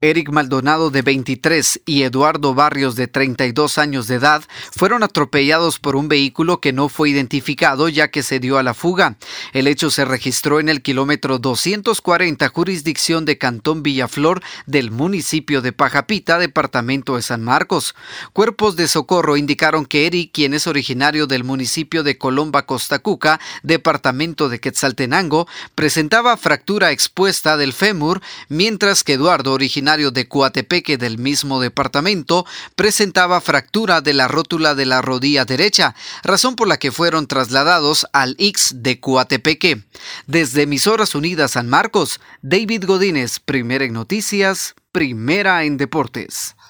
Eric Maldonado de 23 y Eduardo Barrios de 32 años de edad fueron atropellados por un vehículo que no fue identificado ya que se dio a la fuga. El hecho se registró en el kilómetro 240 jurisdicción de Cantón Villaflor del municipio de Pajapita, departamento de San Marcos. Cuerpos de socorro indicaron que Eric, quien es originario del municipio de Colomba Costacuca, departamento de Quetzaltenango, presentaba fractura expuesta del fémur, mientras que Eduardo, originario de Coatepeque del mismo departamento presentaba fractura de la rótula de la rodilla derecha, razón por la que fueron trasladados al X de Coatepeque. Desde Emisoras Unidas San Marcos, David Godínez, primera en noticias, primera en deportes.